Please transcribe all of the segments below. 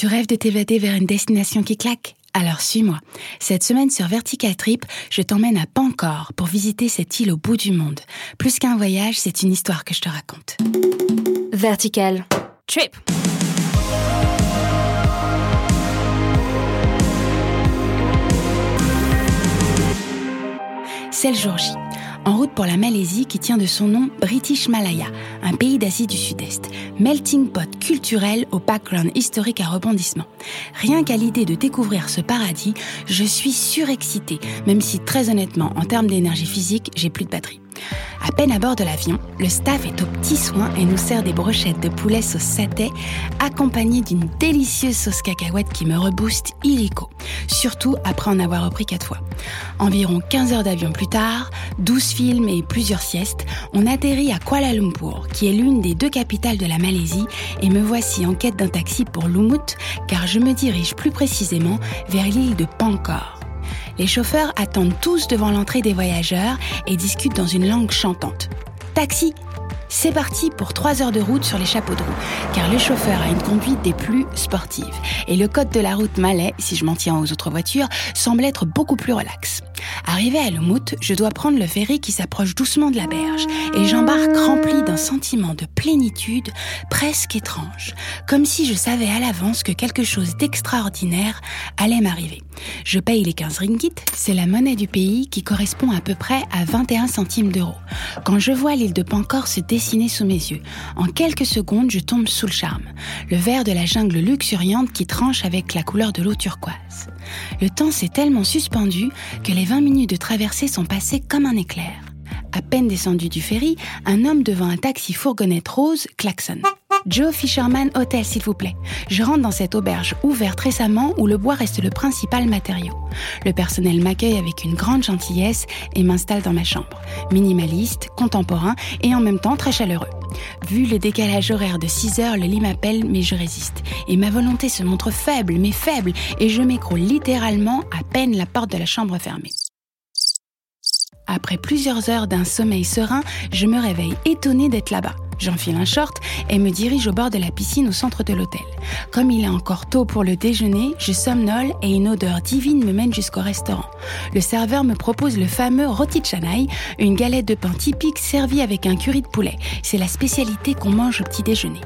Tu rêves de t'évader vers une destination qui claque? Alors suis-moi. Cette semaine sur Vertical Trip, je t'emmène à Pancor pour visiter cette île au bout du monde. Plus qu'un voyage, c'est une histoire que je te raconte. Vertical Trip. C'est le jour J en route pour la Malaisie qui tient de son nom British Malaya, un pays d'Asie du Sud-Est, melting pot culturel au background historique à rebondissement. Rien qu'à l'idée de découvrir ce paradis, je suis surexcitée, même si très honnêtement, en termes d'énergie physique, j'ai plus de batterie. À peine à bord de l'avion, le staff est aux petits soins et nous sert des brochettes de poulet sauce satay, accompagnées d'une délicieuse sauce cacahuète qui me rebooste illico, surtout après en avoir repris quatre fois. Environ 15 heures d'avion plus tard, 12 films et plusieurs siestes, on atterrit à Kuala Lumpur, qui est l'une des deux capitales de la Malaisie, et me voici en quête d'un taxi pour Lumut, car je me dirige plus précisément vers l'île de Pankor. Les chauffeurs attendent tous devant l'entrée des voyageurs et discutent dans une langue chantante. Taxi c'est parti pour trois heures de route sur les chapeaux de roue, car le chauffeur a une conduite des plus sportives. Et le code de la route malais, si je m'en tiens aux autres voitures, semble être beaucoup plus relax. Arrivé à Lumut, je dois prendre le ferry qui s'approche doucement de la berge et j'embarque rempli d'un sentiment de plénitude presque étrange, comme si je savais à l'avance que quelque chose d'extraordinaire allait m'arriver. Je paye les 15 ringgit, c'est la monnaie du pays qui correspond à peu près à 21 centimes d'euros. Quand je vois l'île de Pancor se dessiner sous mes yeux, en quelques secondes, je tombe sous le charme. Le vert de la jungle luxuriante qui tranche avec la couleur de l'eau turquoise. Le temps s'est tellement suspendu que les 20 minutes de traversée sont passées comme un éclair. À peine descendu du ferry, un homme devant un taxi fourgonnette rose klaxonne. Joe Fisherman Hotel, s'il vous plaît. Je rentre dans cette auberge ouverte récemment où le bois reste le principal matériau. Le personnel m'accueille avec une grande gentillesse et m'installe dans ma chambre. Minimaliste, contemporain et en même temps très chaleureux. Vu le décalage horaire de 6 heures, le lit m'appelle, mais je résiste. Et ma volonté se montre faible, mais faible, et je m'écroule littéralement à peine la porte de la chambre fermée. Après plusieurs heures d'un sommeil serein, je me réveille étonnée d'être là-bas. J'enfile un short et me dirige au bord de la piscine au centre de l'hôtel. Comme il est encore tôt pour le déjeuner, je somnole et une odeur divine me mène jusqu'au restaurant. Le serveur me propose le fameux roti chanai, une galette de pain typique servie avec un curry de poulet. C'est la spécialité qu'on mange au petit déjeuner.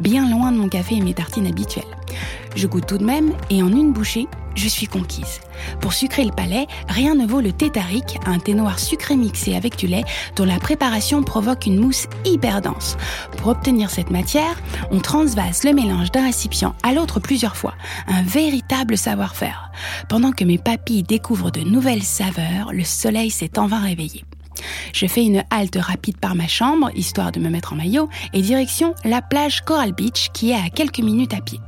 Bien loin de mon café et mes tartines habituelles. Je goûte tout de même et en une bouchée, je suis conquise. Pour sucrer le palais, rien ne vaut le thé tarik, un thé noir sucré mixé avec du lait dont la préparation provoque une mousse hyper dense. Pour obtenir cette matière, on transvase le mélange d'un récipient à l'autre plusieurs fois, un véritable savoir-faire. Pendant que mes papilles découvrent de nouvelles saveurs, le soleil s'est en vain réveillé. Je fais une halte rapide par ma chambre, histoire de me mettre en maillot, et direction la plage Coral Beach qui est à quelques minutes à pied.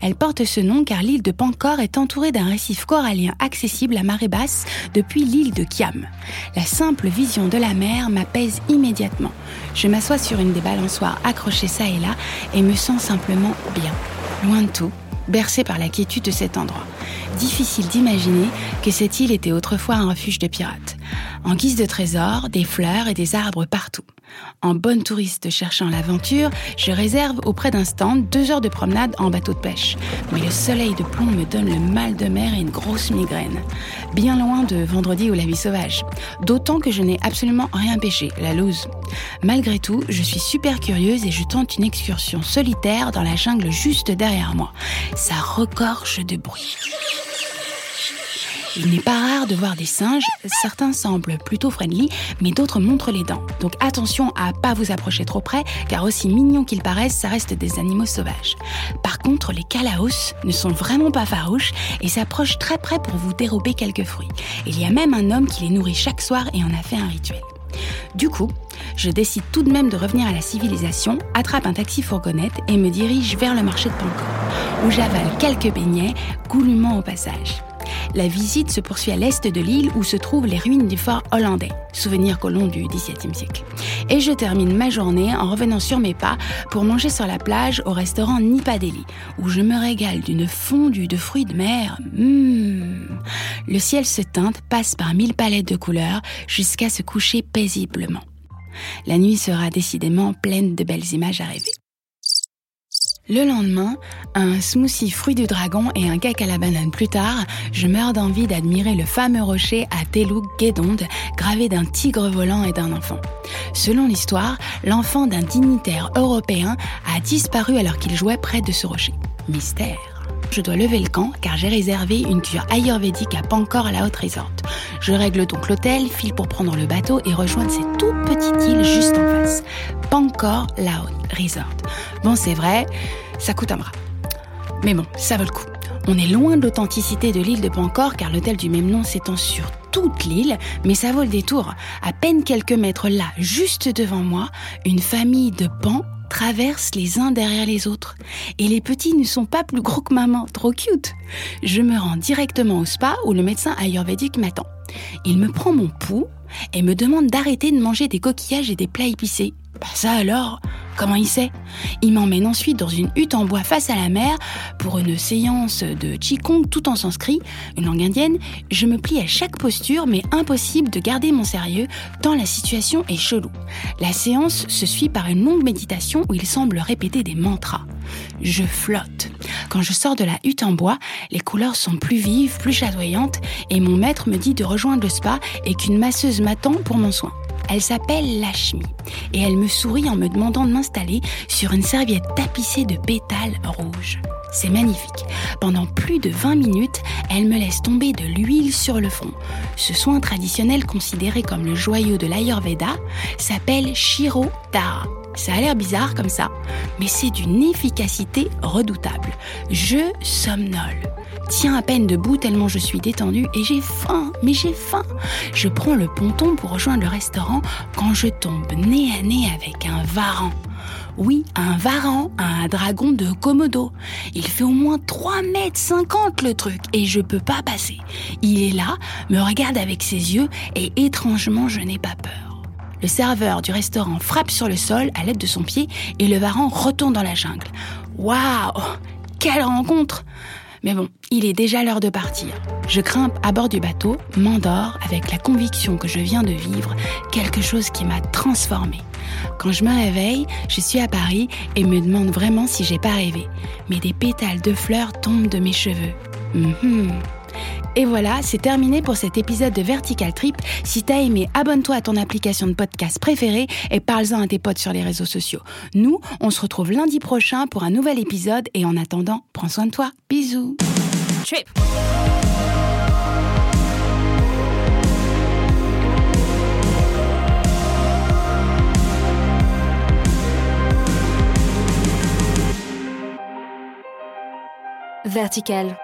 Elle porte ce nom car l'île de Pancor est entourée d'un récif corallien accessible à marée basse depuis l'île de Kiam. La simple vision de la mer m'apaise immédiatement. Je m'assois sur une des balançoires accrochées ça et là et me sens simplement bien. Loin de tout, bercé par la quiétude de cet endroit. Difficile d'imaginer que cette île était autrefois un refuge de pirates. En guise de trésor, des fleurs et des arbres partout. En bonne touriste cherchant l'aventure, je réserve auprès d'un stand deux heures de promenade en bateau de pêche. Mais le soleil de plomb me donne le mal de mer et une grosse migraine. Bien loin de vendredi ou la vie sauvage. D'autant que je n'ai absolument rien pêché, la loose. Malgré tout, je suis super curieuse et je tente une excursion solitaire dans la jungle juste derrière moi. Ça recorche de bruit. Il n'est pas rare de voir des singes, certains semblent plutôt friendly, mais d'autres montrent les dents. Donc attention à pas vous approcher trop près, car aussi mignons qu'ils paraissent, ça reste des animaux sauvages. Par contre, les calaos ne sont vraiment pas farouches et s'approchent très près pour vous dérober quelques fruits. Il y a même un homme qui les nourrit chaque soir et en a fait un rituel. Du coup, je décide tout de même de revenir à la civilisation, attrape un taxi fourgonnette et me dirige vers le marché de Pancor, où j'avale quelques beignets, goulûment au passage. La visite se poursuit à l'est de l'île où se trouvent les ruines du fort hollandais, souvenir colon du XVIIe siècle. Et je termine ma journée en revenant sur mes pas pour manger sur la plage au restaurant Nipadeli, où je me régale d'une fondue de fruits de mer. Mmh. Le ciel se teinte, passe par mille palettes de couleurs jusqu'à se coucher paisiblement. La nuit sera décidément pleine de belles images à rêver. Le lendemain, un smoothie fruit du dragon et un cake à la banane plus tard, je meurs d'envie d'admirer le fameux rocher à Teluk Gedonde, gravé d'un tigre volant et d'un enfant. Selon l'histoire, l'enfant d'un dignitaire européen a disparu alors qu'il jouait près de ce rocher. Mystère. Je dois lever le camp car j'ai réservé une cure ayurvédique à Pankor à la Haute Resort. Je règle donc l'hôtel, file pour prendre le bateau et rejoindre cette toute petite île juste en face. Pankor Laut Resort. Bon, c'est vrai, ça coûte un bras. Mais bon, ça vaut le coup. On est loin de l'authenticité de l'île de Pancor car l'hôtel du même nom s'étend sur toute l'île, mais ça vaut le détour. À peine quelques mètres là, juste devant moi, une famille de pans traversent les uns derrière les autres. Et les petits ne sont pas plus gros que maman, trop cute. Je me rends directement au spa où le médecin ayurvédique m'attend. Il me prend mon pouls et me demande d'arrêter de manger des coquillages et des plats épicés. Bah ça alors Comment il sait? Il m'emmène ensuite dans une hutte en bois face à la mer pour une séance de Qigong tout en sanskrit, une langue indienne. Je me plie à chaque posture, mais impossible de garder mon sérieux tant la situation est chelou. La séance se suit par une longue méditation où il semble répéter des mantras. Je flotte. Quand je sors de la hutte en bois, les couleurs sont plus vives, plus chatoyantes, et mon maître me dit de rejoindre le spa et qu'une masseuse m'attend pour mon soin. Elle s'appelle Lashmi et elle me sourit en me demandant de m'installer sur une serviette tapissée de pétales rouges. C'est magnifique. Pendant plus de 20 minutes, elle me laisse tomber de l'huile sur le front. Ce soin traditionnel considéré comme le joyau de l'Ayurveda s'appelle Shiro Dara. Ça a l'air bizarre comme ça, mais c'est d'une efficacité redoutable. Je somnole tiens à peine debout tellement je suis détendue et j'ai faim, mais j'ai faim. Je prends le ponton pour rejoindre le restaurant quand je tombe nez à nez avec un varan. Oui, un varan, un dragon de Komodo. Il fait au moins 3 mètres 50 le truc et je peux pas passer. Il est là, me regarde avec ses yeux et étrangement je n'ai pas peur. Le serveur du restaurant frappe sur le sol à l'aide de son pied et le varan retourne dans la jungle. Waouh Quelle rencontre mais bon, il est déjà l'heure de partir. Je grimpe à bord du bateau, m'endors avec la conviction que je viens de vivre quelque chose qui m'a transformée. Quand je me réveille, je suis à Paris et me demande vraiment si j'ai pas rêvé. Mais des pétales de fleurs tombent de mes cheveux. Mhm. Et voilà, c'est terminé pour cet épisode de Vertical Trip. Si t'as aimé, abonne-toi à ton application de podcast préférée et parle-en à tes potes sur les réseaux sociaux. Nous, on se retrouve lundi prochain pour un nouvel épisode et en attendant, prends soin de toi. Bisous. Trip. Vertical.